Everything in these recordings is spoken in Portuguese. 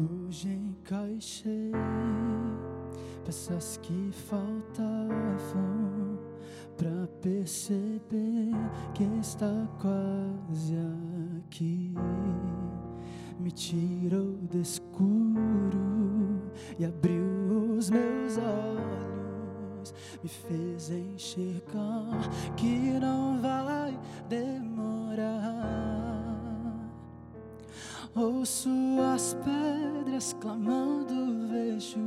Hoje encaixei peças que faltavam para perceber que está quase aqui. Me tirou do escuro e abriu os meus olhos, me fez enxergar que não vai demorar. Ouço as pedras clamando, vejo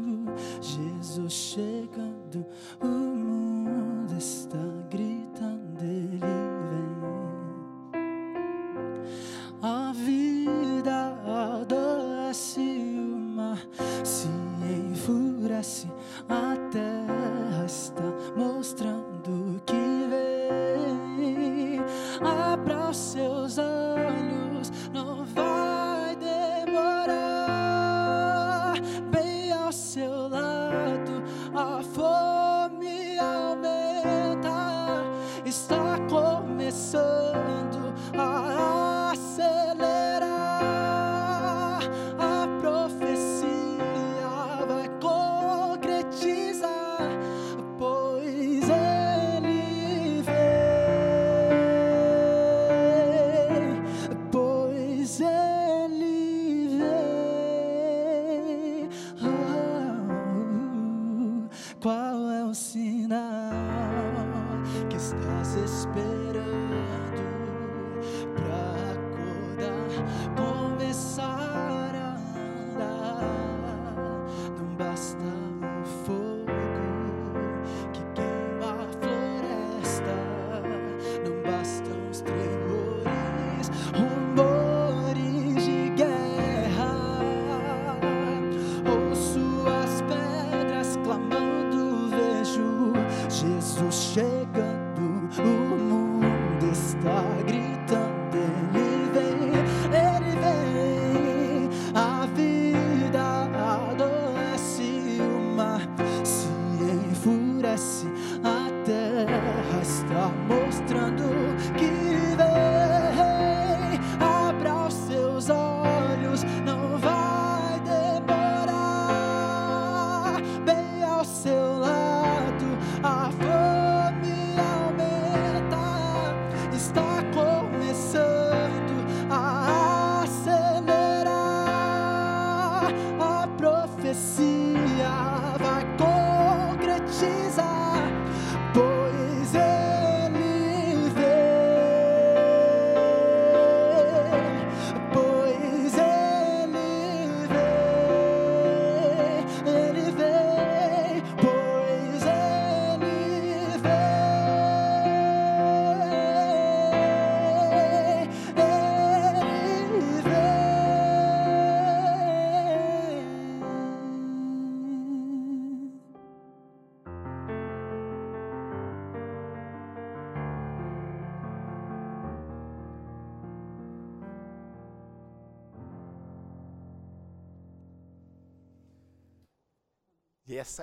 Jesus chegando. O mundo está gritando, ele vem. A vida adoece, o mar se enfurece, a terra está Está começando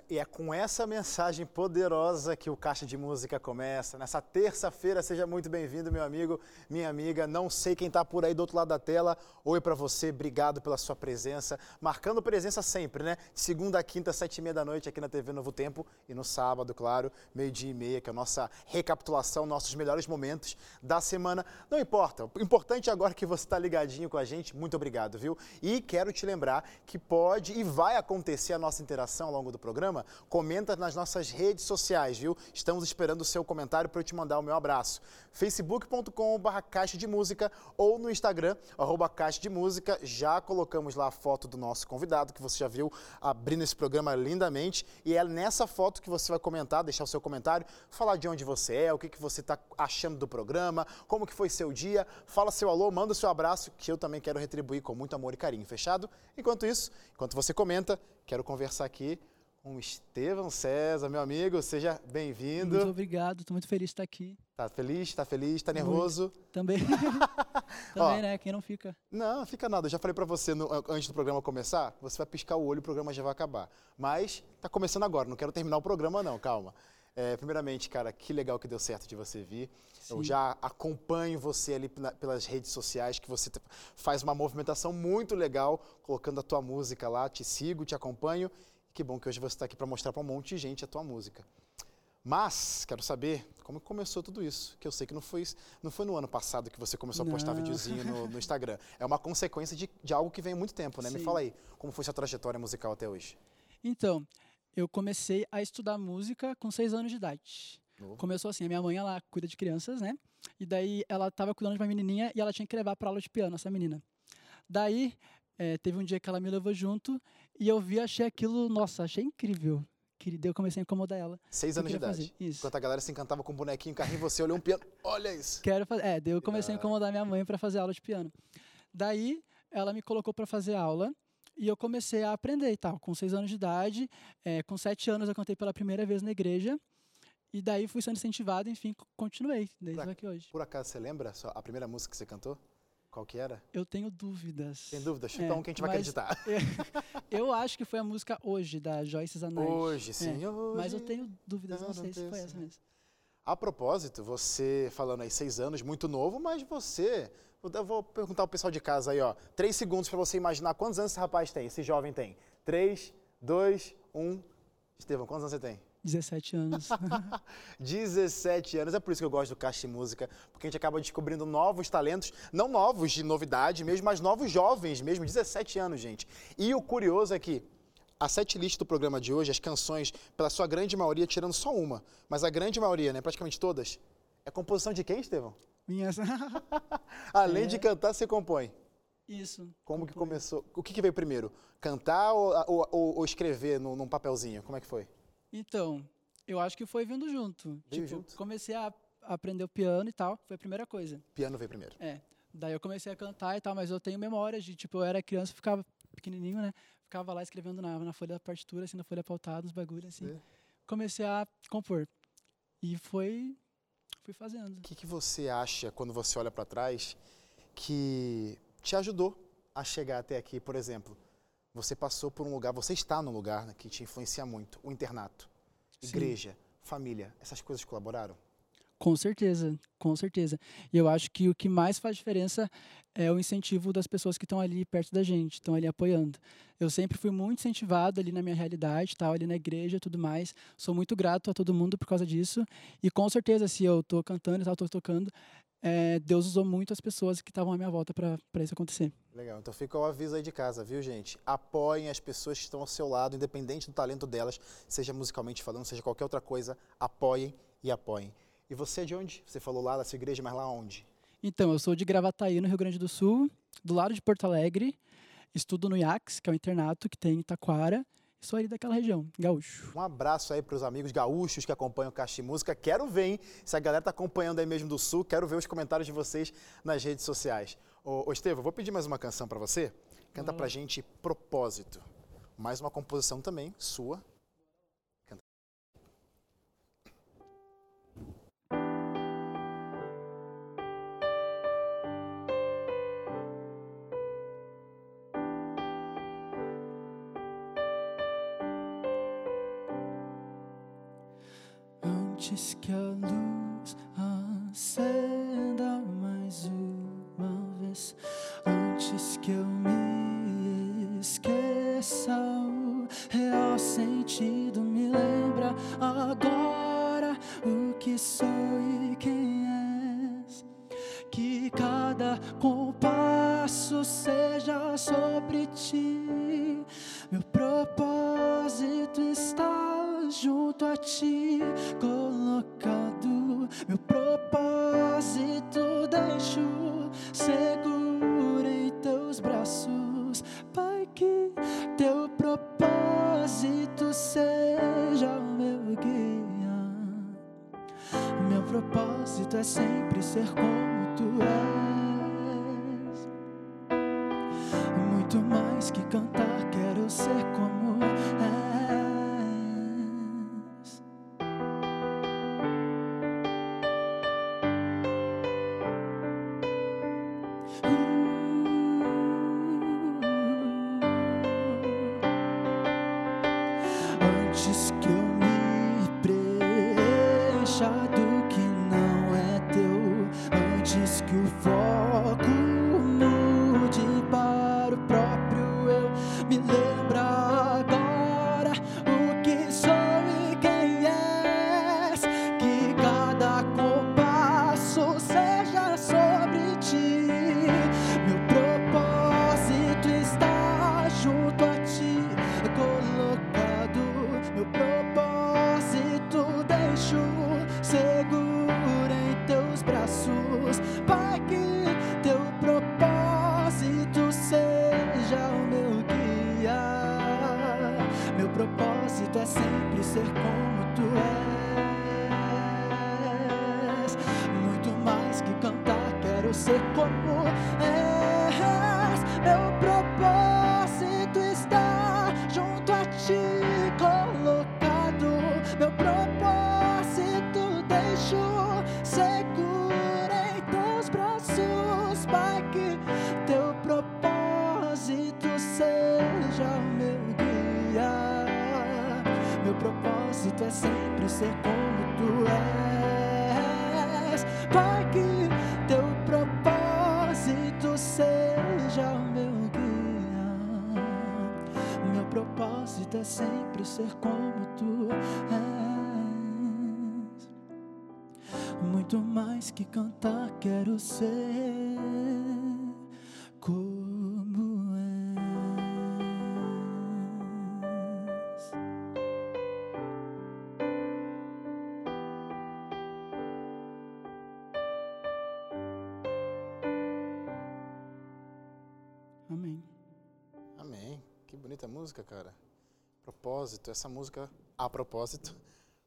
E, é com essa mensagem poderosa que o Caixa de Música começa. Nessa terça-feira, seja muito bem-vindo, meu amigo, minha amiga. Não sei quem está por aí do outro lado da tela. Oi para você, obrigado pela sua presença. Marcando presença sempre, né? Segunda quinta, sete e meia da noite aqui na TV Novo Tempo. E no sábado, claro, meio-dia e meia, que é a nossa recapitulação, nossos melhores momentos da semana. Não importa, o importante agora é que você está ligadinho com a gente. Muito obrigado, viu? E quero te lembrar que pode e vai acontecer a nossa interação ao longo do programa, comenta nas nossas redes sociais, viu? Estamos esperando o seu comentário para eu te mandar o meu abraço. facebook.com.br caixa de música ou no Instagram, arroba caixa de música. Já colocamos lá a foto do nosso convidado, que você já viu abrindo esse programa lindamente. E é nessa foto que você vai comentar, deixar o seu comentário, falar de onde você é, o que, que você está achando do programa, como que foi seu dia, fala seu alô, manda seu abraço, que eu também quero retribuir com muito amor e carinho, fechado? Enquanto isso, enquanto você comenta, quero conversar aqui com o Estevão César, meu amigo, seja bem-vindo. Muito obrigado, estou muito feliz de estar aqui. Tá feliz? Tá feliz? Tá nervoso? Também. Ó, Também, né? Quem não fica. Não, fica nada. Eu já falei pra você no- antes do programa começar, você vai piscar o olho e o programa já vai acabar. Mas tá começando agora, não quero terminar o programa não, calma. É, primeiramente, cara, que legal que deu certo de você vir. Eu Sim. já acompanho você ali pelas redes sociais, que você faz uma movimentação muito legal, colocando a tua música lá. Te sigo, te acompanho. Que bom que hoje você está aqui para mostrar para um monte de gente a tua música. Mas, quero saber como começou tudo isso. Que eu sei que não foi, não foi no ano passado que você começou a postar Não. videozinho no, no Instagram. É uma consequência de, de algo que vem há muito tempo, né? Me Sim. fala aí, como foi sua trajetória musical até hoje? Então, eu comecei a estudar música com seis anos de idade. Começou assim, a minha mãe, ela cuida de crianças, né? E daí ela tava cuidando de uma menininha e ela tinha que levar pra aula de piano, essa menina. Daí, eh, teve um dia que ela me levou junto e eu vi, achei aquilo, nossa, achei incrível. Que eu comecei a incomodar ela. Seis anos de idade. fazer, Isso. Enquanto a galera se encantava com o bonequinho, carrinho, você olhou um piano. Olha isso. Quero fazer. É, daí eu comecei a incomodar minha mãe para fazer aula de piano. Daí ela me colocou para fazer aula e eu comecei a aprender e tal. Com seis anos de idade, eh, com sete anos eu cantei pela primeira vez na igreja. E daí fui sendo incentivado, enfim, co- continuei desde aqui hoje. Por acaso você lembra a primeira música que você cantou? Qual que era? Eu tenho dúvidas. Sem dúvida, chuta É, um que a gente vai acreditar. Eu acho que foi a música Hoje, da Joyce Zanardi. Hoje, sim. É, Mas eu hoje. tenho dúvidas, Não, não sei se tem foi essa. essa mesmo. A propósito, você falando aí seis anos, muito novo, mas você. Eu vou perguntar ao pessoal de casa aí, ó. Três segundos para você imaginar quantos anos esse rapaz tem, esse jovem tem. Três, dois, um. Estevão, quantos anos você tem? 17 anos. 17 anos. É por isso que eu gosto do Caixa Música, porque a gente acaba descobrindo novos talentos, não novos de novidade mesmo, mas novos jovens mesmo, 17 anos, gente. E o curioso é que a setlist do programa de hoje, as canções, pela sua grande maioria, tirando só uma, mas a grande maioria, né, praticamente todas, é composição de quem, Estevão? Minhas... Além É. de cantar, você compõe. Isso. Como que componho. começou? O que, que veio primeiro? Cantar ou, ou- ou- escrever num, num papelzinho? Como é que foi? Então, eu acho que foi vindo junto. Veio tipo, junto? comecei a aprender o piano e tal, foi a primeira coisa. Piano veio primeiro. É. Daí eu comecei a cantar e tal, mas eu tenho memórias de, tipo, eu era criança, ficava pequenininho, né? Ficava lá escrevendo na, na folha da partitura, assim, na folha pautada, uns bagulhos, assim. É. Comecei a compor. E foi... Fui fazendo. O que, que você acha quando você olha para trás que te ajudou a chegar até aqui? Por exemplo, você passou por um lugar, você está num lugar né, que te influencia muito, o internato, Sim. igreja, família. Essas coisas colaboraram? Com certeza, com certeza. E eu acho que o que mais faz diferença é o incentivo das pessoas que estão ali perto da gente, estão ali apoiando. Eu sempre fui muito incentivado ali na minha realidade, tal, ali na igreja, tudo mais. Sou muito grato a todo mundo por causa disso. E com certeza, se eu tô cantando e tal, tô tocando, é, Deus usou muito as pessoas que estavam à minha volta para isso acontecer. Legal, então fica o aviso aí de casa, viu, gente? Apoiem as pessoas que estão ao seu lado, independente do talento delas, seja musicalmente falando, seja qualquer outra coisa, apoiem e apoiem. E você é de onde? Você falou lá da sua igreja, mas lá onde? Então, eu sou de Gravataí, no Rio Grande do Sul, do lado de Porto Alegre. Estudo no IACS, que é o internato que tem em Taquara. Sou ali daquela região, gaúcho. Um abraço aí para os amigos gaúchos que acompanham o Caixa Música. Quero ver, hein? Se a galera tá acompanhando aí mesmo do Sul, quero ver os comentários de vocês nas redes sociais. Ô, ô Estevam, vou pedir mais uma canção para você. Canta Bora pra lá. gente Propósito. Mais uma composição também, sua. Antes que a luz acenda junto a ti, colocado. Meu propósito deixo seguro em teus braços, Pai. Que teu propósito seja o meu guia. Meu propósito é sempre ser como tu és. Muito mais que cantar, quero ser como Meu propósito está junto a ti, colocado. Meu propósito deixo seguro em teus braços, Pai. Que teu propósito seja o meu guia. Meu propósito é sempre ser como tu és, propósito é sempre ser como tu és. Muito mais que cantar, quero ser como música, cara. Propósito, essa música, a propósito,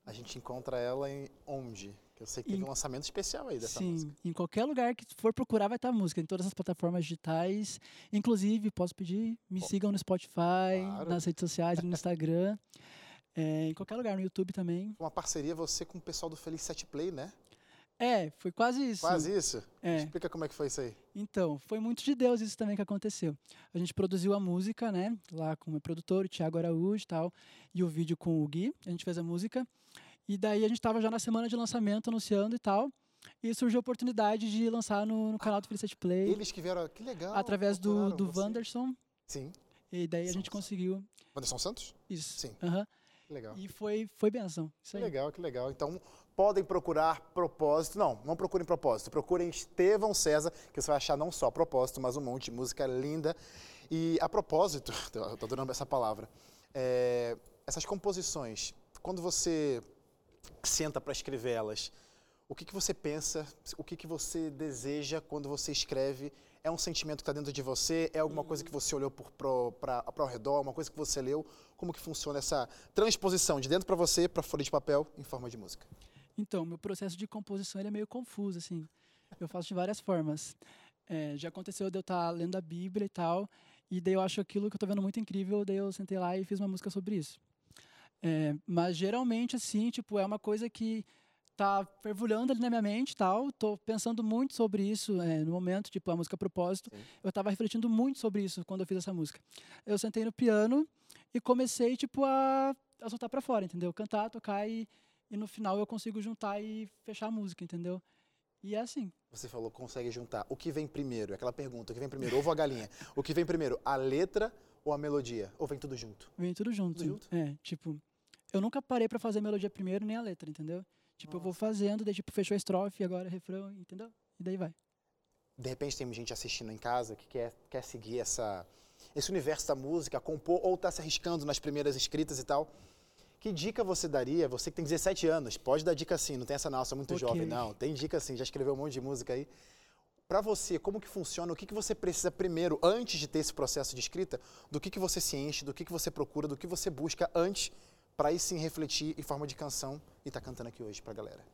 a gente encontra ela em onde? Que eu sei que teve Em- um lançamento especial aí dessa Sim, música. em qualquer lugar que for procurar vai estar a música, em todas as plataformas digitais. Inclusive, posso pedir, me Ó, sigam no Spotify, claro. nas redes sociais, no Instagram, é, em qualquer lugar, no YouTube também. Uma parceria você com o pessoal do Feliz Set Play, né? É, foi quase isso. Quase isso. É. Explica como é que foi isso aí. Então, foi muito de Deus isso também que aconteceu. A gente produziu a música, né? Lá com o meu produtor, o Thiago Araújo e tal. E o vídeo com o Gui. A gente fez a música. E daí a gente estava já na semana de lançamento, anunciando e tal. E surgiu a oportunidade de lançar no, no canal do Felicity Play. Eles que vieram, que legal. através do, do você. Wanderson. Sim. E daí a gente conseguiu Wanderson Santos? isso. Sim. Aham. Que legal. E foi, foi benção. Isso Que legal, que legal. Então, podem procurar propósito. Não, não procurem propósito. Procurem Estevão César, que você vai achar não só propósito, mas um monte de música linda. E a propósito, tô adorando essa palavra, é, essas composições, quando você senta para escrever elas, o que, que você pensa, o que, que você deseja quando você escreve? É um sentimento que está dentro de você? É alguma coisa que você olhou para ao redor? Uma coisa que você leu? Como que funciona essa transposição de dentro para você para folha de papel em forma de música? Então, meu processo de composição ele é meio confuso, assim. Eu faço de várias formas. É, já aconteceu de eu estar lendo a Bíblia e tal, e daí eu acho aquilo que eu tô vendo muito incrível, daí eu sentei lá e fiz uma música sobre isso. É, mas geralmente, assim, tipo, é uma coisa que tá fervulhando ali na minha mente tal. Tô pensando muito sobre isso é, no momento, tipo, a música Propósito. Sim. Eu tava refletindo muito sobre isso quando eu fiz essa música. Eu sentei no piano e comecei, tipo, a, a soltar pra fora, entendeu? Cantar, tocar e, e no final eu consigo juntar e fechar a música, entendeu? E é assim. Você falou consegue juntar. O que vem primeiro? É aquela pergunta. O que vem primeiro? Ovo ou a galinha? O que vem primeiro? A letra ou a melodia? Ou vem tudo junto? Vem tudo junto. Tudo junto? É, tipo, eu nunca parei pra fazer a melodia primeiro nem a letra, entendeu? Tipo, eu vou fazendo, daí tipo, fechou a estrofe, agora refrão, entendeu? E daí vai. De repente tem gente assistindo em casa que quer, quer seguir essa, esse universo da música, compor ou está se arriscando nas primeiras escritas e tal. Que dica você daria? Você que tem 17 anos, pode dar dica sim, não tem essa nossa, muito Ok. jovem, não. Tem dica sim, já escreveu um monte de música aí. Para você, como que funciona? O que, que você precisa primeiro, antes de ter esse processo de escrita? Do que, que você se enche, do que, que você procura, do que você busca antes para aí sim refletir em forma de canção e tá cantando aqui hoje pra galera?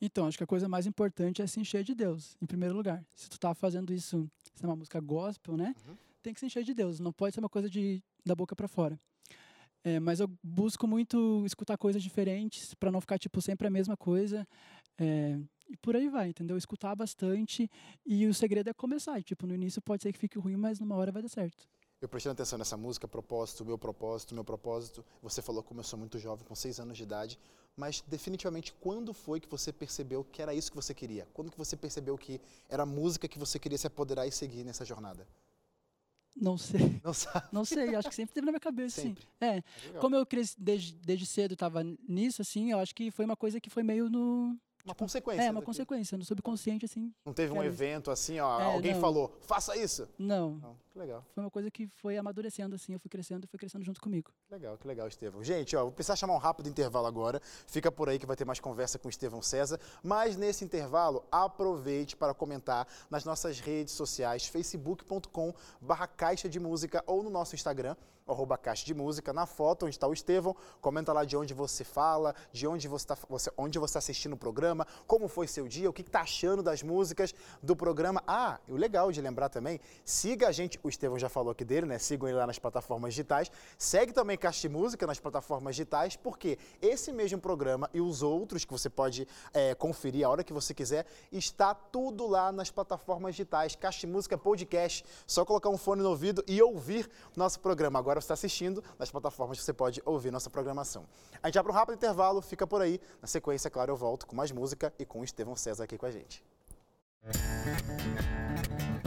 Então, acho que a coisa mais importante é se encher de Deus, em primeiro lugar. Se tu tá fazendo isso, se é uma música gospel, né? Uhum. Tem que se encher de Deus, não pode ser uma coisa de da boca pra fora. É, mas eu busco muito escutar coisas diferentes para não ficar tipo sempre a mesma coisa. É, e por aí vai, entendeu? Escutar bastante e o segredo é começar. Tipo, no início pode ser que fique ruim, mas numa hora vai dar certo. Eu prestando atenção nessa música, propósito, meu propósito, meu propósito. Você falou como eu sou muito jovem, com seis anos de idade. mas definitivamente quando foi que você percebeu que era isso que você queria? Quando que você percebeu que era a música que você queria se apoderar e seguir nessa jornada? Não sei. Não sabe? Não sei, acho que sempre teve na minha cabeça, Sempre. sim. É, Legal. como eu cresci desde, desde cedo, estava nisso, assim, eu acho que foi uma coisa que foi meio no... Uma consequência. É, uma consequência, no subconsciente, assim. Não teve um Cara, evento assim, ó, É, alguém não. falou, faça isso. Não, Não, que legal. foi uma coisa que foi amadurecendo, assim, eu fui crescendo e foi crescendo junto comigo. Legal, que legal, Estevão. Gente, ó, vou precisar chamar um rápido intervalo agora. Fica por aí que vai ter mais conversa com o Estevão César. Mas nesse intervalo, aproveite para comentar nas nossas redes sociais, facebook.com barra caixa de música ou no nosso Instagram, arroba caixa de música, na foto onde está o Estevão. Comenta lá de onde você fala, de onde você está você, onde você tá assistindo o programa, como foi seu dia, o que está achando das músicas do programa. Ah, e o legal de lembrar também, siga a gente, o Estevão já falou aqui dele, né? Sigam ele lá nas plataformas digitais. Segue também Caixa Música nas plataformas digitais, porque esse mesmo programa e os outros que você pode é, conferir a hora que você quiser, está tudo lá nas plataformas digitais. Caixa Música Podcast. Só colocar um fone no ouvido e ouvir nosso programa. Agora você está assistindo nas plataformas que você pode ouvir nossa programação. A gente para um rápido intervalo, fica por aí. Na sequência, claro, eu volto com mais música e com o Estevão César aqui com a gente. Mais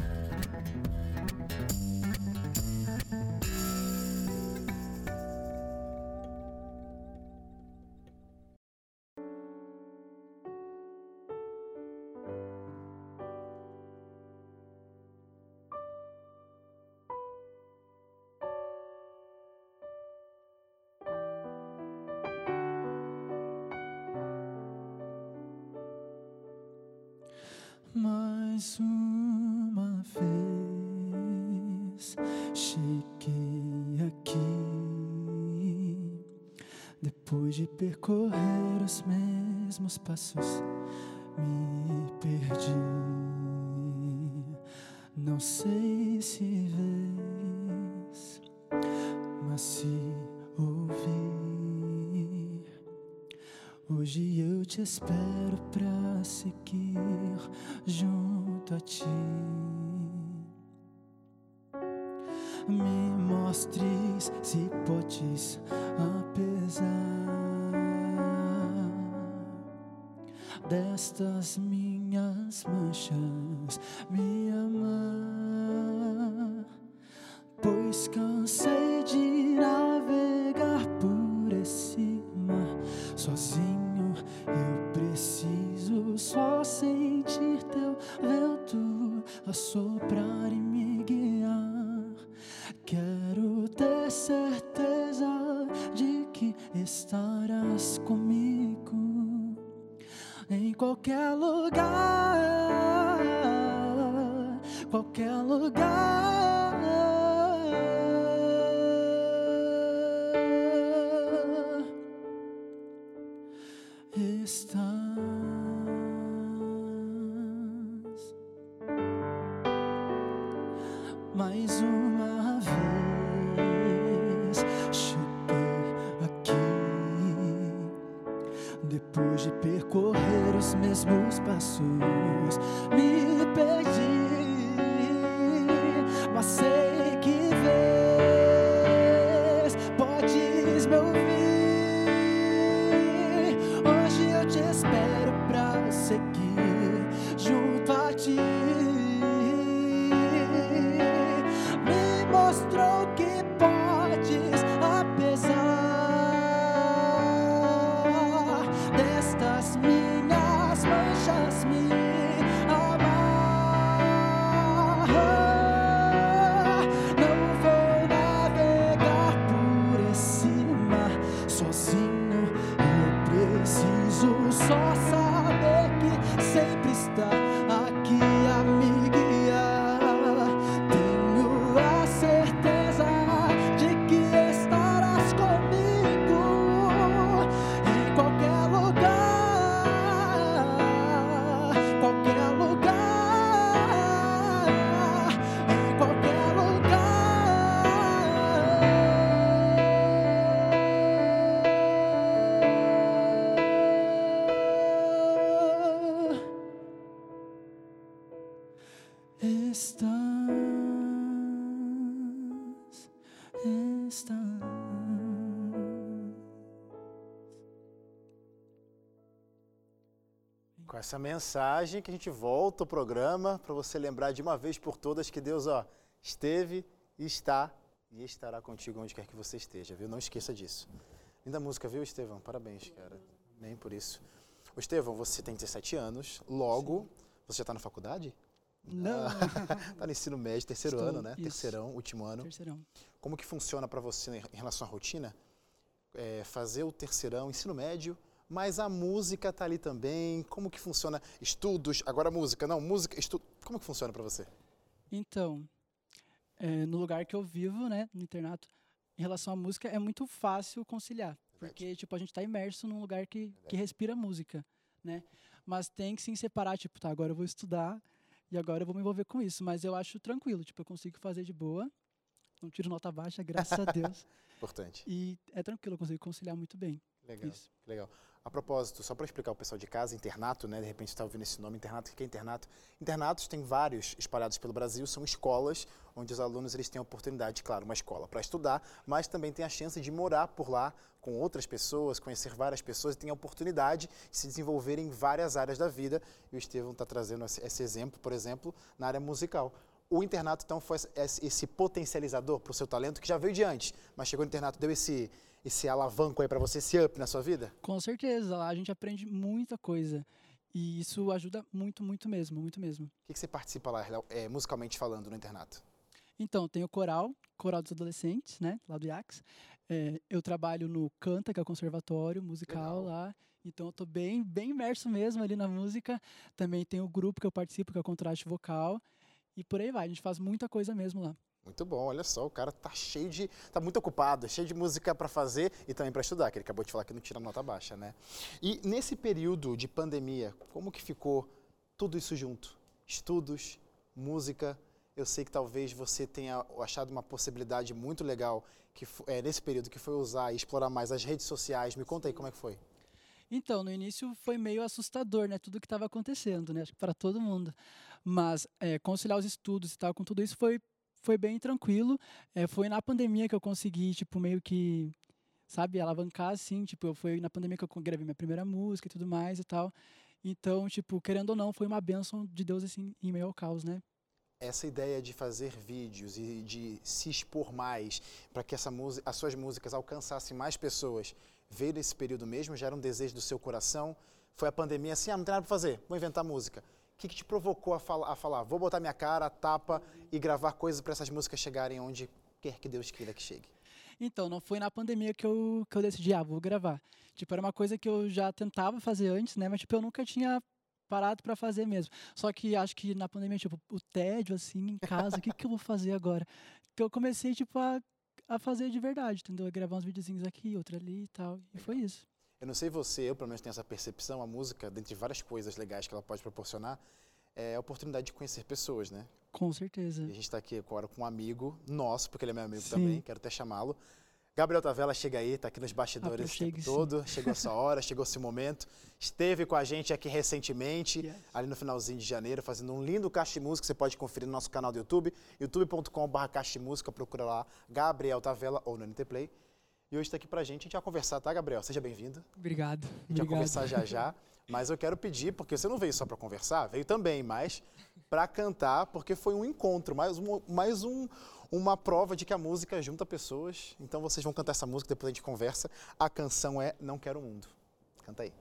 percorrer os mesmos passos, me perdi. Não sei se vês, mas se ouvir. Hoje eu te espero pra seguir junto a ti. Me mostres se podes, apesar destas minhas manchas, me amar. Essa mensagem que a gente volta ao programa para você lembrar de uma vez por todas que Deus, ó, esteve, está e estará contigo onde quer que você esteja, viu? Não esqueça disso. Linda música, viu, Estevão? Parabéns, cara. Nem por isso. O Estevão, você tem 17 anos, logo, Sim. você já está na faculdade? Não. Está no ensino médio, terceiro Estou, ano, né? Isso. Terceirão, último ano. Terceirão. Como que funciona para você em relação à rotina? É, fazer o terceirão, ensino médio, mas a música está ali também. Como que funciona? Estudos, agora música, não, música, estudo. Como que funciona para você? Então, é, no lugar que eu vivo, né, no internato, em relação à música, é muito fácil conciliar. Porque, tipo, a gente está imerso num lugar que, que respira música, né? Mas tem que sim separar, tipo, tá, agora eu vou estudar e agora eu vou me envolver com isso. Mas eu acho tranquilo, tipo, eu consigo fazer de boa. Não tiro nota baixa, graças a Deus. Importante. E é tranquilo, eu consigo conciliar muito bem. Legal, Isso. legal. A propósito, só para explicar o pessoal de casa, internato, né? De repente está ouvindo esse nome, internato, o que é internato? Internatos tem vários espalhados pelo Brasil, são escolas onde os alunos eles têm a oportunidade, claro, uma escola para estudar, mas também tem a chance de morar por lá com outras pessoas, conhecer várias pessoas e tem a oportunidade de se desenvolver em várias áreas da vida. E o Estevão está trazendo esse, exemplo, por exemplo, na área musical. O internato, então, foi esse potencializador para o seu talento, que já veio de antes, mas chegou no internato, deu esse, esse alavanco aí para você, esse up na sua vida? Com certeza, lá a gente aprende muita coisa. E isso ajuda muito, muito mesmo, muito mesmo. O que, que você participa lá, é, musicalmente falando, no internato? Então, tem o coral, coral dos adolescentes, né, lá do IACS. É, eu trabalho no Canta, que é o conservatório musical Legal. lá. Então, eu tô bem, bem imerso mesmo ali na música. Também tem o grupo que eu participo, que é o contraste vocal. E por aí vai, a gente faz muita coisa mesmo lá. Muito bom, olha só, o cara tá cheio de. tá muito ocupado, cheio de música para fazer e também para estudar, que ele acabou de falar que não tira nota baixa, né? E nesse período de pandemia, como que ficou tudo isso junto? Estudos, música. Eu sei que talvez você tenha achado uma possibilidade muito legal que é, nesse período que foi usar e explorar mais as redes sociais. Me conta aí como é que foi. Então, no início foi meio assustador, né? Tudo que estava acontecendo, né? Acho que para todo mundo. Mas é, conciliar os estudos e tal com tudo isso foi, foi bem tranquilo. É, foi na pandemia que eu consegui, tipo, meio que, sabe, alavancar, assim. Tipo, eu foi na pandemia que eu gravei minha primeira música e tudo mais e tal. Então, tipo, querendo ou não, foi uma bênção de Deus, assim, em meio ao caos, né? essa ideia de fazer vídeos e de se expor mais para que essa música, as suas músicas alcançassem mais pessoas, veio desse período mesmo? Já era um desejo do seu coração? Foi a pandemia assim, ah, não tem nada para fazer, vou inventar música. Que, que te provocou a, fala, a falar, vou botar minha cara, tapa e gravar coisas para essas músicas chegarem onde quer que Deus queira que chegue? Então, não foi na pandemia que eu, que eu decidi, ah, vou gravar. Tipo, era uma coisa que eu já tentava fazer antes, né? Mas, tipo, eu nunca tinha parado para fazer mesmo. Só que acho que na pandemia, tipo, o tédio, assim, em casa, o que, que eu vou fazer agora? Então eu comecei, tipo, a, a fazer de verdade, entendeu? Gravar uns videozinhos aqui, outro ali e tal. E foi isso. Eu não sei você, eu pelo menos tenho essa percepção, a música, dentre várias coisas legais que ela pode proporcionar, é a oportunidade de conhecer pessoas, né? Com certeza. E a gente está aqui agora com um amigo nosso, porque ele é meu amigo Sim. também, quero até chamá-lo. Gabriel Tavela chega aí, está aqui nos bastidores ah, o tempo todo. Chegou a sua hora, chegou esse momento. Esteve com a gente aqui recentemente, yes. ali no finalzinho de janeiro, fazendo um lindo caixa de música. Você pode conferir no nosso canal do YouTube, youtube.com.br caixa de música. Procura lá, Gabriel Tavela ou no NT Play. E hoje está aqui pra gente, a gente vai conversar, tá, Gabriel? Seja bem-vindo. Obrigado. A gente Obrigado. vai conversar já já. Mas eu quero pedir, porque você não veio só para conversar, veio também, mas para cantar, porque foi um encontro, mais, um, mais um, uma prova de que a música junta pessoas. Então vocês vão cantar essa música, depois a gente conversa. A canção é Não Quero o Mundo. Canta aí.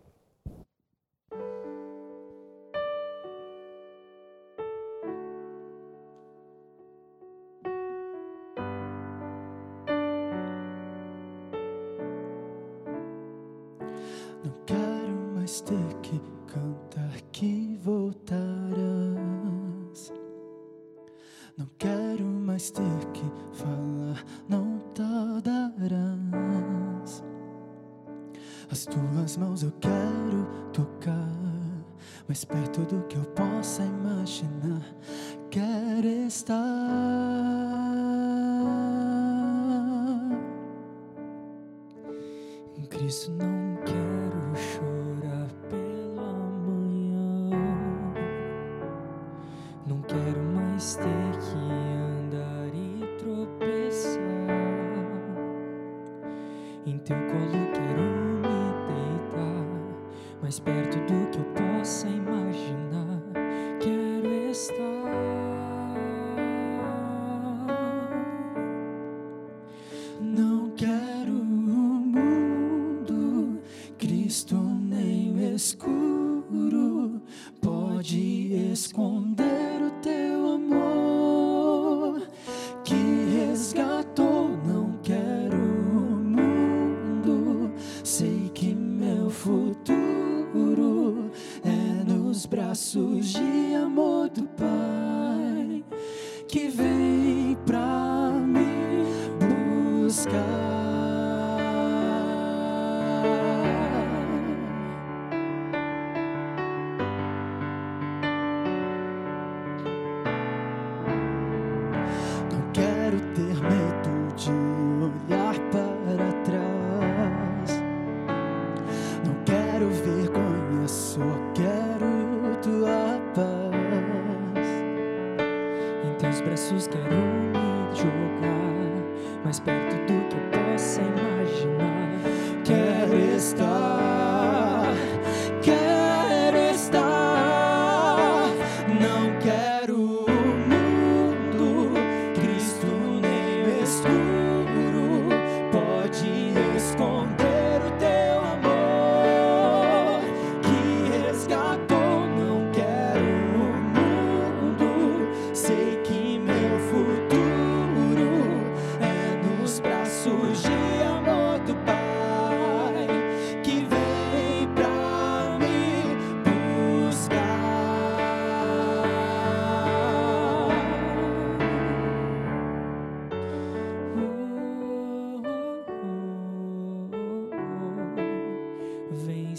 Braços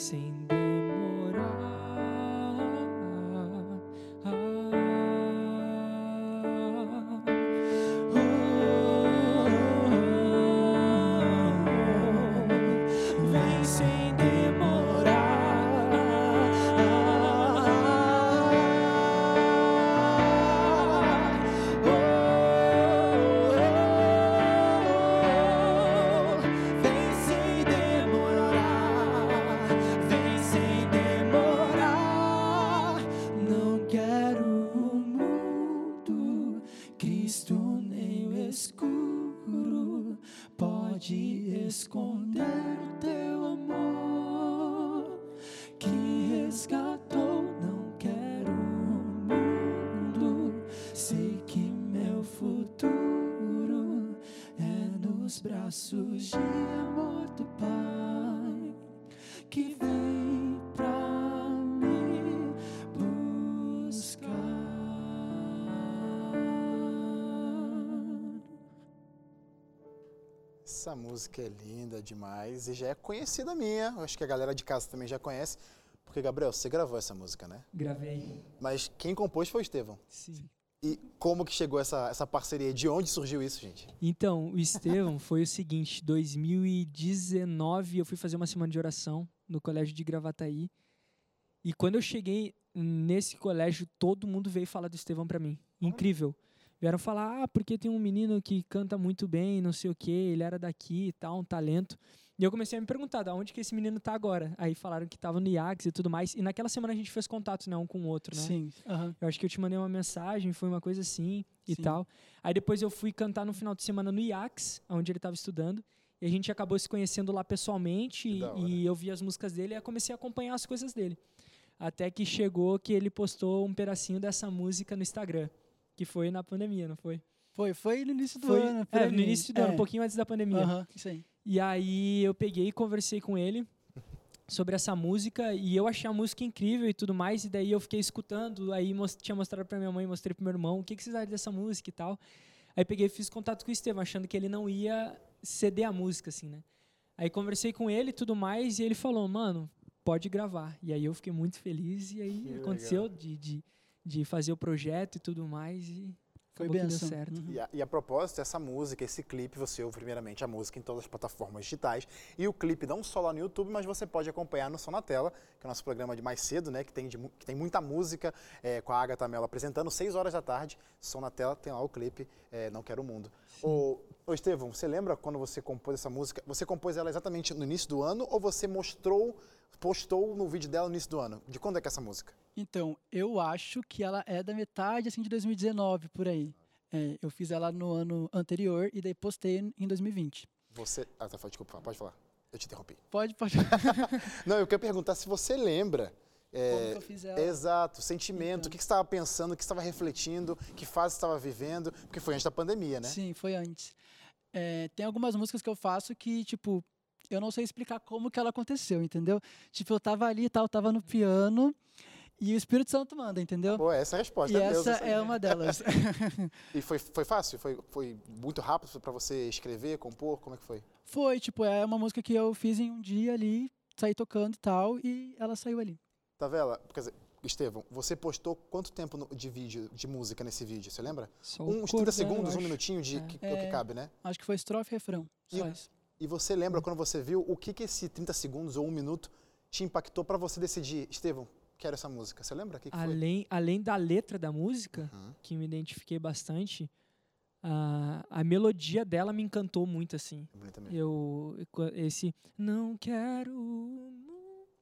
Vem Essa música é linda demais e já é conhecida minha. Eu acho que a galera de casa também já conhece. Porque, Gabriel, você gravou essa música, né? Gravei. Mas quem compôs foi o Estevão. Sim. E como que chegou essa, essa parceria? De onde surgiu isso, gente? Então, o Estevão foi o seguinte: 2019 eu fui fazer uma semana de oração no colégio de Gravataí. E quando eu cheguei nesse colégio, todo mundo veio falar do Estevão pra mim. Incrível. Vieram falar, ah, porque tem um menino que canta muito bem, não sei o quê, ele era daqui e tal, um talento. E eu comecei a me perguntar, da onde que esse menino tá agora? Aí falaram que tava no IAX e tudo mais. E naquela semana a gente fez contato, né, um com o outro, né? Sim, aham. Eu acho que eu te mandei uma mensagem, foi uma coisa assim e Sim. tal. Aí depois eu fui cantar no final de semana no IAX, onde ele estava estudando. E a gente acabou se conhecendo lá pessoalmente Que e, e eu vi as músicas dele e comecei a acompanhar as coisas dele. Até que chegou que ele postou um pedacinho dessa música no Instagram, que foi na pandemia, não foi? Foi, foi no início do foi ano. é, no início do ano, É. um pouquinho antes da pandemia. Aham, isso aí. E aí eu peguei e conversei com ele sobre essa música e eu achei a música incrível e tudo mais. E daí eu fiquei escutando, aí mos- tinha mostrado pra minha mãe, mostrei pro meu irmão, o que, que vocês acham dessa música e tal. Aí peguei e fiz contato com o Estevam, achando que ele não ia ceder a música, assim, né? Aí conversei com ele e tudo mais, e ele falou, mano, pode gravar. E aí eu fiquei muito feliz, e aí Que aconteceu de, de, de fazer o projeto e tudo mais, e Foi que deu certo. Uhum. E a, e a propósito, essa música, esse clipe, você ouve primeiramente a música em todas as plataformas digitais. E o clipe não só lá no YouTube, mas você pode acompanhar no Som na Tela, que é o nosso programa de mais cedo, né? Que tem, de que tem muita música é, com a Agatha Mello apresentando, 6 horas da tarde. Som na Tela, tem lá o clipe é, Não Quero o Mundo. Ô, ô Estevão, você lembra quando você compôs essa música? Você compôs ela exatamente no início do ano ou você mostrou, postou no vídeo dela no início do ano? De quando é que é essa música? Então, eu acho que ela é da metade assim de 2019 por aí. É, eu fiz ela no ano anterior e daí postei em 2020. Você. Ah, tá, desculpa, pode falar. Eu te interrompi. Pode, pode. Não, eu quero perguntar se você lembra. é, Como que eu fiz ela? Exato, sentimento, Então. o que que você estava pensando, o que você estava refletindo, que fase você estava vivendo, porque foi antes da pandemia, né? Sim, foi antes. É, tem algumas músicas que eu faço que, tipo, eu não sei explicar como que ela aconteceu, entendeu? Tipo, eu tava ali e tal, tava no piano E o Espírito Santo manda, entendeu? Pô, essa é a resposta. e é essa essa- é uma delas. E foi, foi fácil? Foi, foi muito rápido para você escrever, compor? Como é que foi? Foi, tipo, é uma música que eu fiz em um dia ali, saí tocando e tal, e ela saiu ali. Tavela, quer dizer, Estevão, você postou quanto tempo de vídeo, de música nesse vídeo? Você lembra? Só o Uns 30 coro, né, eu segundos, um minutinho de É. que, é o que cabe, né? Acho que foi estrofe e refrão. Só E- isso. E você lembra quando você viu o que, que esse 30 segundos ou um minuto te impactou para você decidir, Estevão, quero essa música? Você lembra? Que, que foi? Além, além da letra da música, Uhum. que me identifiquei bastante, a, a melodia dela me encantou muito, assim. É. Eu, esse não quero.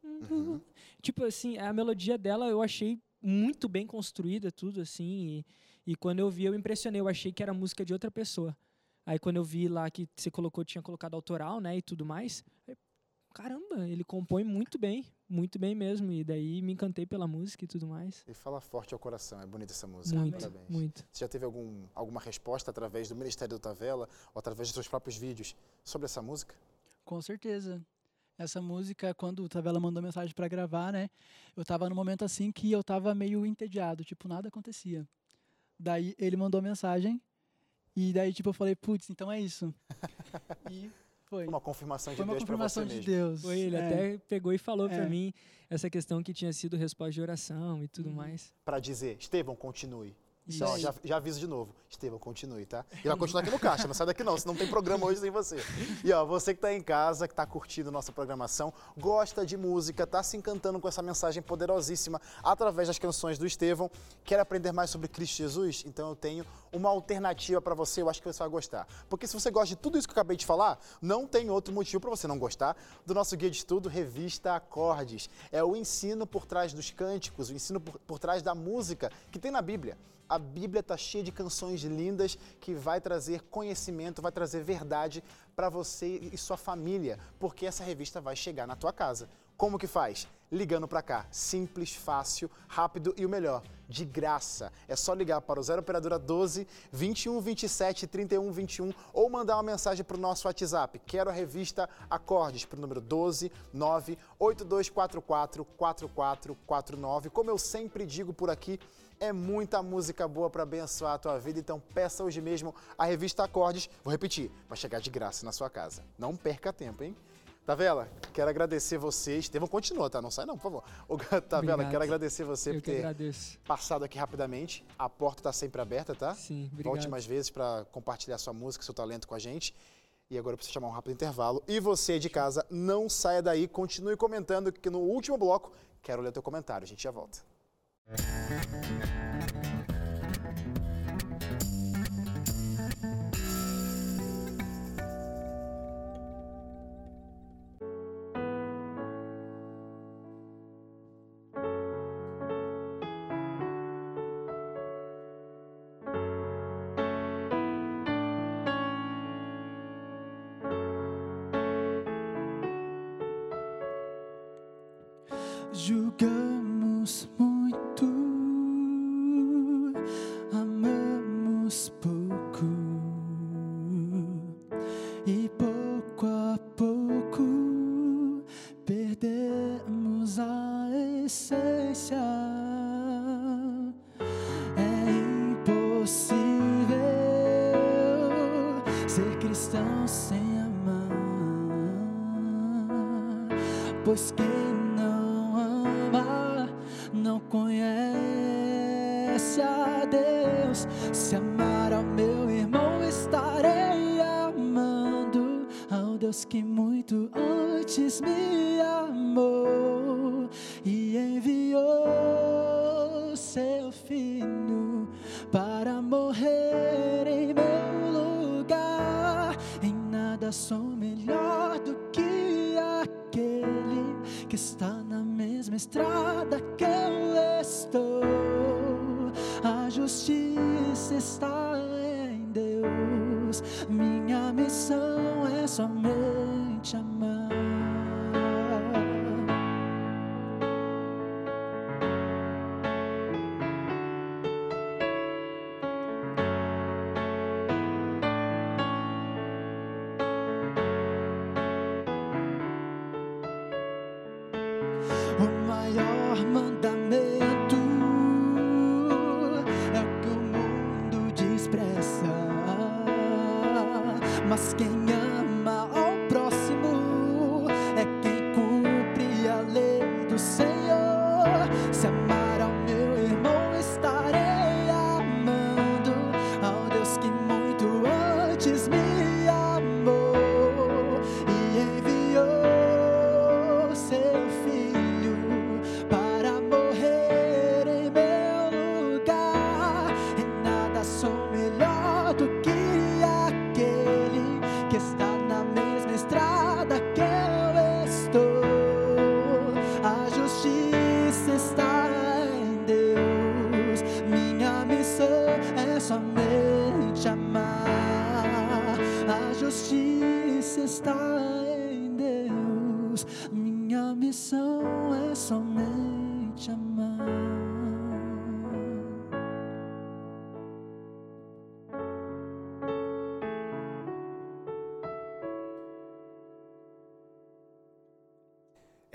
Uhum. Tipo assim, a melodia dela eu achei muito bem construída, tudo assim. E, e quando eu vi, eu impressionei. Eu achei que era música de outra pessoa. Aí quando eu vi lá que você colocou, tinha colocado autoral, né, e tudo mais. aí, caramba, ele compõe muito bem, muito bem mesmo. E daí me encantei pela música e tudo mais. E fala forte ao coração, é bonita essa música. Muito, Parabéns. muito. Você já teve algum, alguma resposta através do Ministério do Tavela ou através dos seus próprios vídeos sobre essa música? Com certeza. Essa música, quando o Tavela mandou mensagem pra gravar, né? Eu tava num momento assim que eu tava meio entediado, tipo, nada acontecia. Daí ele mandou mensagem e daí, tipo, eu falei, putz, então é isso. e foi. Uma confirmação de Foi uma Deus para você confirmação de mesmo. Deus. Foi, ele é. até pegou e falou pra É. mim essa questão que tinha sido resposta de oração e tudo Uhum. mais. Para dizer, Estevão, continue. Isso Então, já, já aviso de novo. Estevão, continue, tá? E vai continuar aqui no caixa, não sai daqui não, senão não tem programa hoje sem você. E ó, você que tá em casa, que tá curtindo nossa programação, gosta de música, tá se encantando com essa mensagem poderosíssima através das canções do Estevão, quer aprender mais sobre Cristo Jesus? Então eu tenho uma alternativa para você, eu acho que você vai gostar. Porque se você gosta de tudo isso que eu acabei de falar, não tem outro motivo para você não gostar do nosso guia de estudo Revista Acordes. É o ensino por trás dos cânticos, o ensino por, por trás da música que tem na Bíblia. A Bíblia está cheia de canções lindas que vai trazer conhecimento, vai trazer verdade para você e sua família, porque essa revista vai chegar na tua casa. Como que faz? Ligando para cá. Simples, fácil, rápido e o melhor, de graça. É só ligar para o 0 operadora 12 21 27 31 21 ou mandar uma mensagem para o nosso WhatsApp. Quero a revista Acordes para o número 12 9 8244 4449. Como eu sempre digo por aqui, é muita música boa para abençoar a tua vida, então peça hoje mesmo a revista Acordes. Vou repetir, vai chegar de graça na sua casa. Não perca tempo, hein? Tavela, quero agradecer você. Estevão, continua, tá? Não sai não, por favor. Ô, Tavela, Obrigado. quero agradecer você Eu por ter passado aqui rapidamente. A porta está sempre aberta, tá? Sim, obrigado. Volte mais vezes para compartilhar sua música, seu talento com a gente. E agora eu preciso chamar um rápido intervalo. E você de casa, não saia daí, continue comentando, que no último bloco quero ler teu comentário. A gente já volta. Thank you. Está na mesma estrada que eu estou. A justiça está em Deus. Minha missão é somente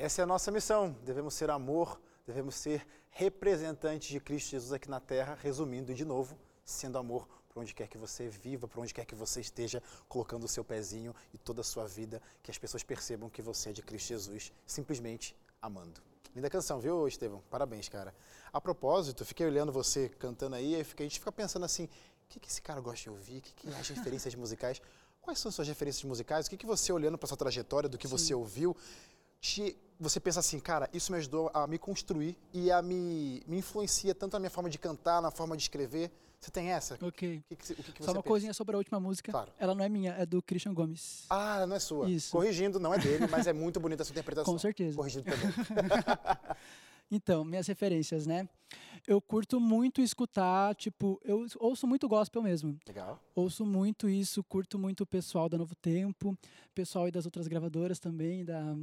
Essa é a nossa missão. Devemos ser amor, devemos ser representantes de Cristo Jesus aqui na terra, resumindo de novo, sendo amor para onde quer que você viva, para onde quer que você esteja, colocando o seu pezinho e toda a sua vida, que as pessoas percebam que você é de Cristo Jesus, simplesmente amando. Linda canção, viu, Estevão? Parabéns, cara. A propósito, fiquei olhando você cantando aí, fiquei- a gente fica pensando assim, o que, que esse cara gosta de ouvir? O que, que as referências musicais? Quais são as suas referências musicais? O que, que você, olhando para sua trajetória, do que você ouviu, te- você pensa assim, cara, isso me ajudou a me construir e a me, me influencia tanto na minha forma de cantar, na forma de escrever. Você tem essa? O Ok. que, que, você- o que, que Só uma pensa? coisinha sobre a última música. Claro. Ela não é minha, é do Christian Gomes. Ah, não é sua. Isso. Corrigindo, não é dele, mas é muito bonita a sua interpretação. Com certeza. Corrigindo também. Então, minhas referências, né? Eu curto muito escutar, tipo, eu ouço muito gospel mesmo. Legal. Ouço muito isso, curto muito o pessoal da Novo Tempo, pessoal aí das outras gravadoras também, da.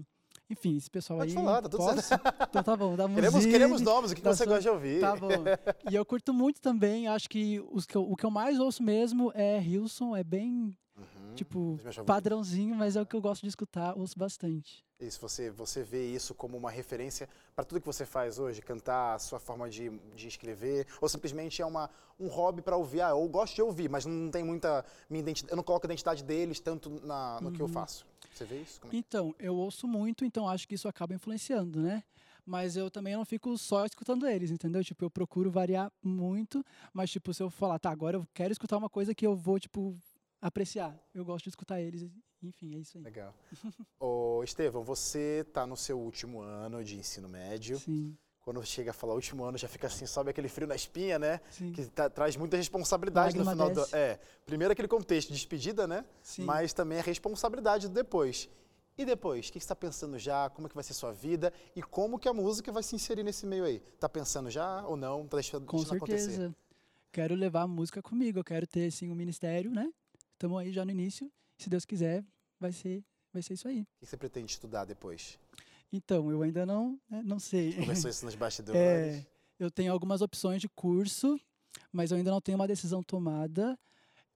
Enfim, esse pessoal Pode aí. falar, tá tudo posso? Então tá bom, da Queremos, Muzine, queremos nomes, o que, você sua- gosta de ouvir? Tá bom. E eu curto muito também, acho que, os que eu- o que eu mais ouço mesmo é Hilson, é bem, Uhum. tipo, padrãozinho, mas é o que eu gosto de escutar, ouço bastante. Isso, você, você vê isso como uma referência para tudo que você faz hoje? Cantar, a sua forma de, de escrever? Ou simplesmente é uma, um hobby para ouvir? Ah, eu gosto de ouvir, mas não tem muita minha identidade, eu não coloco a identidade deles tanto na, no Uhum. que eu faço. Você vê isso? É Então, eu ouço muito, então acho que isso acaba influenciando, né? Mas eu também não fico só escutando eles, entendeu? Tipo, eu procuro variar muito, mas tipo, se eu falar, tá, agora eu quero escutar uma coisa que eu vou, tipo, apreciar. Eu gosto de escutar eles, enfim, é isso aí. Legal. Ô, Estevão, você está no seu último ano de ensino médio. Sim, Quando chega a falar último ano, já fica assim, sobe aquele frio na espinha, né? sim, Que tá- traz muita responsabilidade no final do. É, primeiro aquele contexto de despedida, né? sim. Mas também a responsabilidade do depois. E depois, o que você está pensando já? Como é que vai ser sua vida? E como que a música vai se inserir nesse meio aí? Tá pensando já ou não? Tá deixando, Com deixando acontecer? certeza. Quero levar a música comigo, eu quero ter, sim, um ministério, né? Estamos aí já no início. Se Deus quiser, vai ser, vai ser isso aí. O que você pretende estudar depois? Então, eu ainda não, né, não sei. Conversou isso nos bastidores? É, eu tenho algumas opções de curso, mas eu ainda não tenho uma decisão tomada.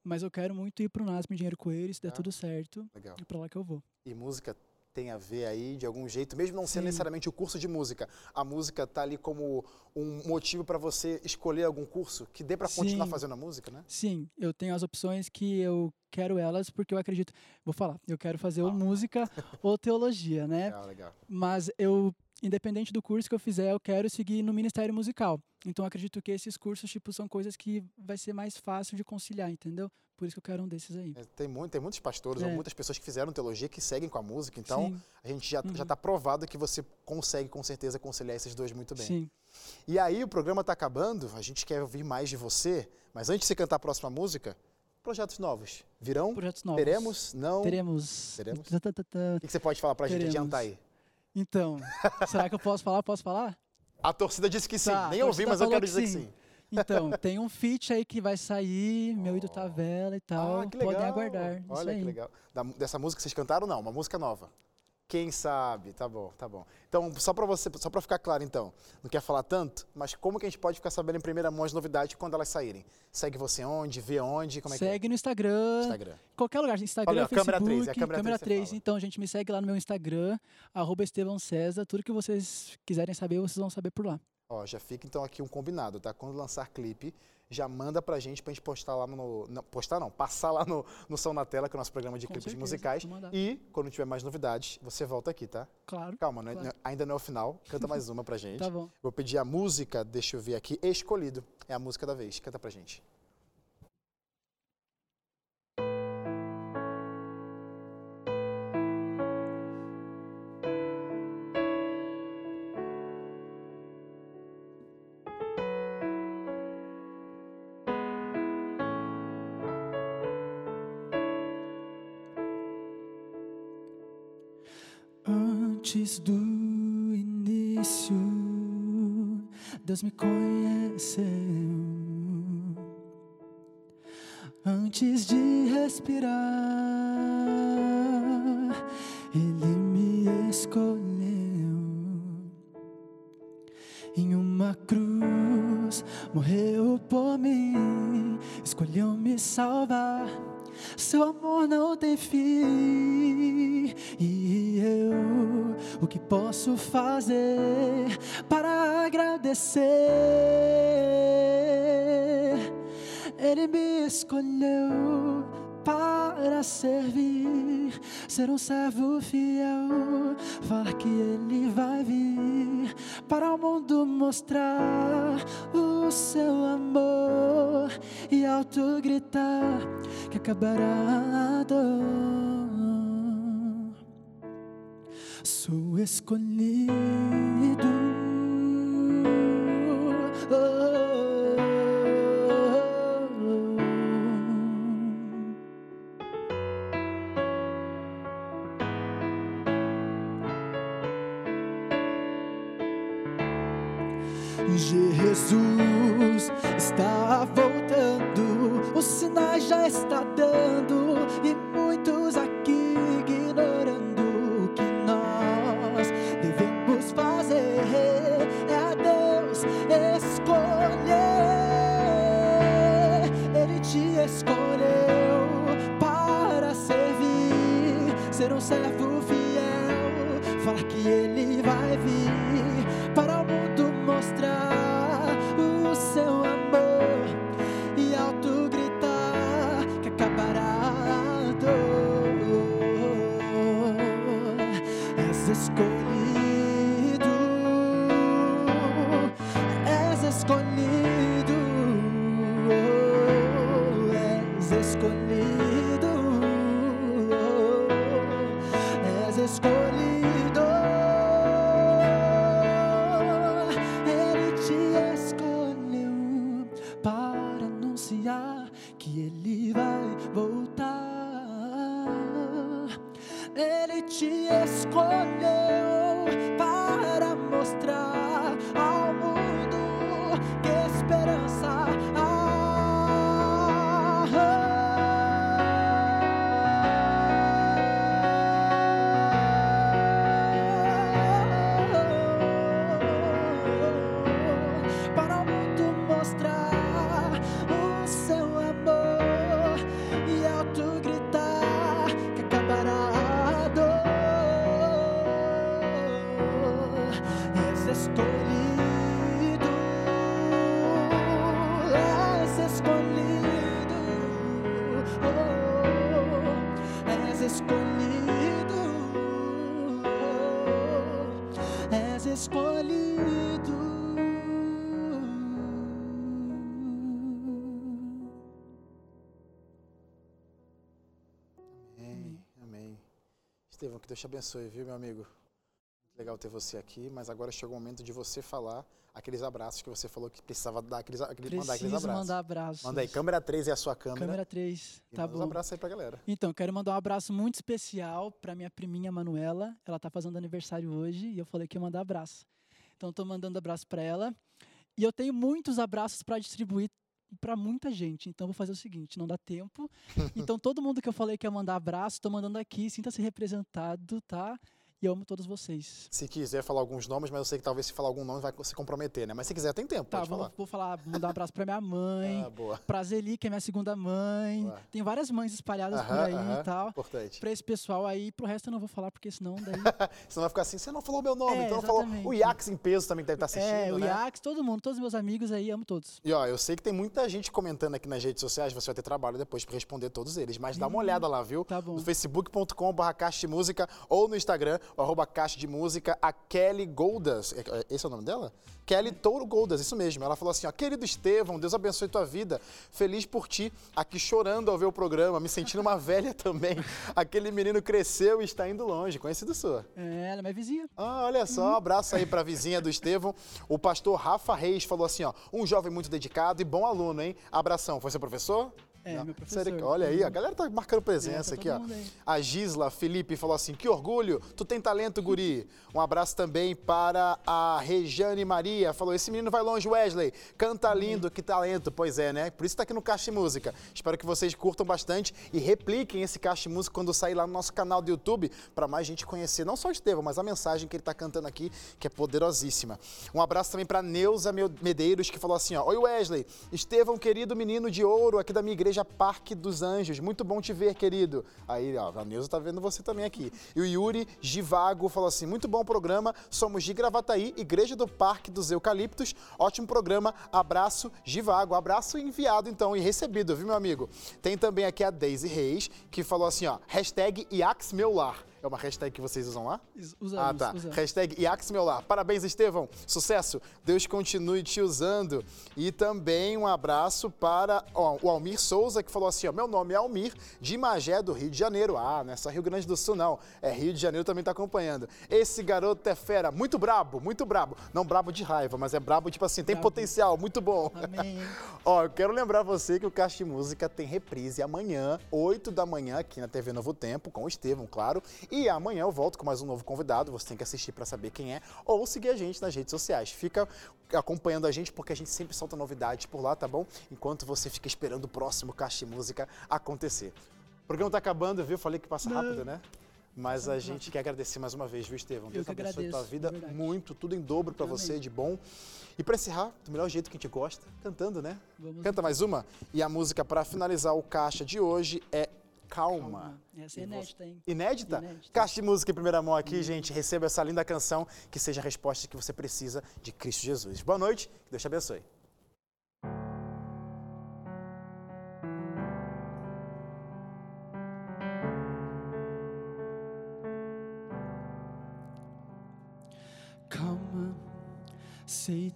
Mas eu quero muito ir para o NASP Engenheiro Coelho, se der Ah. tudo certo, Legal. é para lá que eu vou. E música tem a ver aí de algum jeito, mesmo não sendo Sim. necessariamente o curso de música. A música tá ali como um motivo para você escolher algum curso que dê para continuar fazendo a música, né? Sim, eu tenho as opções que eu quero elas porque eu acredito. Vou falar, eu quero fazer ou Ah. música ou teologia, né? Legal, legal. Mas eu, independente do curso que eu fizer, eu quero seguir no Ministério Musical. Então acredito que esses cursos, tipo, são coisas que vai ser mais fácil de conciliar, entendeu? Por isso que eu quero um desses aí. É, Tem, muito, tem muitos pastores ou É. muitas pessoas que fizeram teologia que seguem com a música, então sim, a gente já Uhum. já está provado que você consegue com certeza conciliar esses dois muito bem. sim. E aí o programa está acabando, a gente quer ouvir mais de você, mas antes de você cantar a próxima música, projetos novos virão? Projetos novos. Teremos? Não? Teremos. Teremos? Tá, tá, tá. O que que você pode falar para a gente adiantar aí? Então, será que eu posso falar? Posso falar? A torcida disse que sim. Tá, Nem ouvi, mas eu quero que dizer que sim. sim. Então, tem um feat aí que vai sair, meu e do Tavela e tal. Ah, que legal. Podem aguardar. Olha que legal. Da- dessa música que vocês cantaram, não, uma música nova. Quem sabe? Tá bom, tá bom. Então, só para você, só para ficar claro então, não quer falar tanto, mas como que a gente pode ficar sabendo em primeira mão as novidades quando elas saírem? Segue você onde? Vê onde? Como é Segue no que Instagram, é? Instagram. qualquer lugar, Instagram, Olha, a Facebook, câmera três, é a câmera você 3. fala. Então, gente, me segue lá no meu Instagram, arroba Estevão César. Tudo que vocês quiserem saber, vocês vão saber por lá. Ó, já fica então aqui um combinado, tá? Quando lançar clipe, já manda pra gente pra gente postar lá no. Não, postar não, passar lá no, no Som na Tela, que é o nosso programa de Com clipes certeza, musicais. E, quando tiver mais novidades, você volta aqui, tá? Claro. Calma, não é- Claro. não- ainda não é o final. Canta mais uma pra gente. Tá bom. Vou pedir a música, deixa eu ver aqui, Escolhido. É a música da vez. Canta pra gente. Antes do início, Deus me conheceu. Antes de respirar, Ele me escolheu. Em uma cruz, morreu por mim, escolheu me salvar. Seu amor não tem fim. Posso fazer para agradecer? Ele me escolheu para servir, ser um servo fiel. Falar que ele vai vir para o mundo mostrar o seu amor e alto gritar que acabará a dor. Sou escolhido. Jesus está voltando, os sinais já está dando Estevão, que Deus te abençoe, viu, meu amigo? Legal ter você aqui, mas agora chegou o momento de você falar aqueles abraços que você falou que precisava dar aqueles, aqueles, mandar aqueles abraços. mandar abraços. Manda aí, câmera 3 é a sua câmera. Câmera 3, e tá manda bom. uns abraços aí pra galera. Então, quero mandar um abraço muito especial para minha priminha Manuela. Ela tá fazendo aniversário hoje e eu falei que ia mandar abraço. Então, estou mandando abraço para ela. E eu tenho muitos abraços para distribuir para muita gente. Então, vou fazer o seguinte: não dá tempo. Então, todo mundo que eu falei que ia mandar abraço, estou mandando aqui. Sinta-se representado, tá? E eu amo todos vocês. Se quiser falar alguns nomes, mas eu sei que talvez se falar algum nome vai se comprometer, né? Mas se quiser, tem tempo, Tá, pode vou, falar. vou falar, mandar um abraço pra minha mãe, Ah, boa. pra Zeli, que é minha segunda mãe. Boa. Tem várias mães espalhadas por Aham, aí aham. e tal. Importante. Pra esse pessoal aí, pro resto eu não vou falar, porque senão daí. Senão vai ficar assim, você não falou meu nome, É, então não falou. O Iax em peso também deve estar assistindo, é, o né? Iax, todo mundo, todos os meus amigos aí, amo todos. E ó, eu sei que tem muita gente comentando aqui nas redes sociais, você vai ter trabalho depois pra responder todos eles, mas dá uma olhada lá, viu? tá bom. No facebook.com.br ou no Instagram, o arroba caixa de música, a Kelly Goldas, é- é- esse é o nome dela? Kelly Touro Goldas, isso mesmo. Ela falou assim, ó, querido Estevão, Deus abençoe tua vida, feliz por ti, aqui chorando ao ver o programa, me sentindo uma velha também. Aquele menino cresceu e está indo longe, conhecido sua. É, ela é minha vizinha. Ah, olha só, um abraço aí pra vizinha do Estevão. O pastor Rafa Reis falou assim, ó, um jovem muito dedicado e bom aluno, hein? Abração. Foi seu professor? É, Não. meu professor. Sério? Olha aí, a galera tá marcando presença É, tá aqui, ó. A Gisla Felipe falou assim, que orgulho, tu tem talento, guri. Um abraço também para a Rejane Maria, falou, esse menino vai longe, Wesley. Canta lindo, que talento. Pois é, né? Por isso tá aqui no Caixa de Música. Espero que vocês curtam bastante e repliquem esse Caixa de Música quando sair lá no nosso canal do YouTube, para mais gente conhecer, não só o Estevão, mas a mensagem que ele tá cantando aqui, que é poderosíssima. Um abraço também para Neuza Medeiros, que falou assim, ó, Oi Wesley, Estevão, querido menino de ouro aqui da minha igreja Parque dos Anjos, muito bom te ver, querido. Aí, ó, a Neuza tá vendo você também aqui. E o Yuri Givago falou assim, muito bom programa, somos de Gravataí, Igreja do Parque dos Eucaliptos, ótimo programa, abraço Givago, abraço enviado então e recebido, viu meu amigo? Tem também aqui a Daisy Reis, que falou assim, ó, hashtag Iax Meu Lar. É uma hashtag que vocês usam lá? Usamos, Ah, tá. usamos. Hashtag Iax Meu Lar. Parabéns, Estevão. Sucesso. Deus continue te usando. E também um abraço para ó, o Almir Souza, que falou assim: ó, meu nome é Almir, de Magé, do Rio de Janeiro. Ah, não é só Rio Grande do Sul, não. É Rio de Janeiro também tá acompanhando. Esse garoto é fera, muito brabo, muito brabo. Não brabo de raiva, mas é brabo, tipo assim, tem Brabo. potencial, muito bom. Amém. Ó, eu quero lembrar você que o Caixa de Música tem reprise amanhã, 8 da manhã, aqui na TV Novo Tempo, com o Estevão, claro. E amanhã eu volto com mais um novo convidado, você tem que assistir para saber quem é, ou seguir a gente nas redes sociais. Fica acompanhando a gente, porque a gente sempre solta novidades por lá, tá bom? Enquanto você fica esperando o próximo Caixa de Música acontecer. O programa tá acabando, viu? Falei que passa rápido, né? Mas a gente quer agradecer mais uma vez, viu, Estevão? Deus abençoe tua agradeço, vida verdade. muito, tudo em dobro para você, de bom. E para encerrar, do melhor jeito que a gente gosta, cantando, né? Vamos Canta mais uma? E a música para finalizar o caixa de hoje é Calma. Essa é você- inédita, hein? Inédita? Inédita. Caixa de música em primeira mão aqui, gente. Receba essa linda canção que seja a resposta que você precisa de Cristo Jesus. Boa noite, que Deus te abençoe.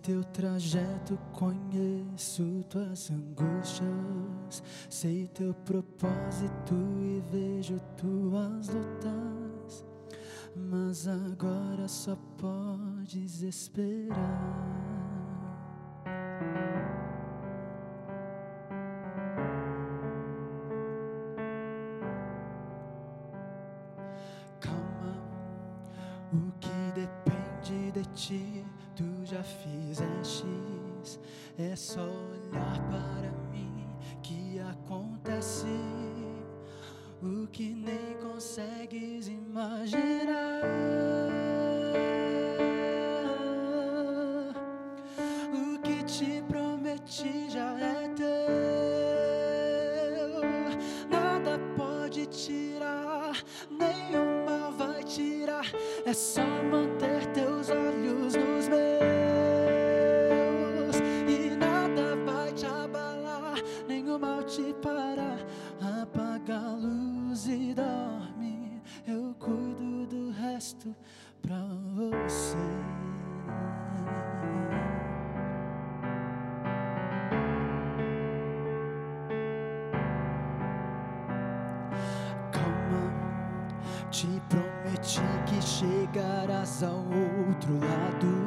Teu trajeto, conheço tuas angústias, sei teu propósito e vejo tuas lutas, mas agora só podes esperar. Resto pra você. Calma, te prometi que chegarás ao outro lado.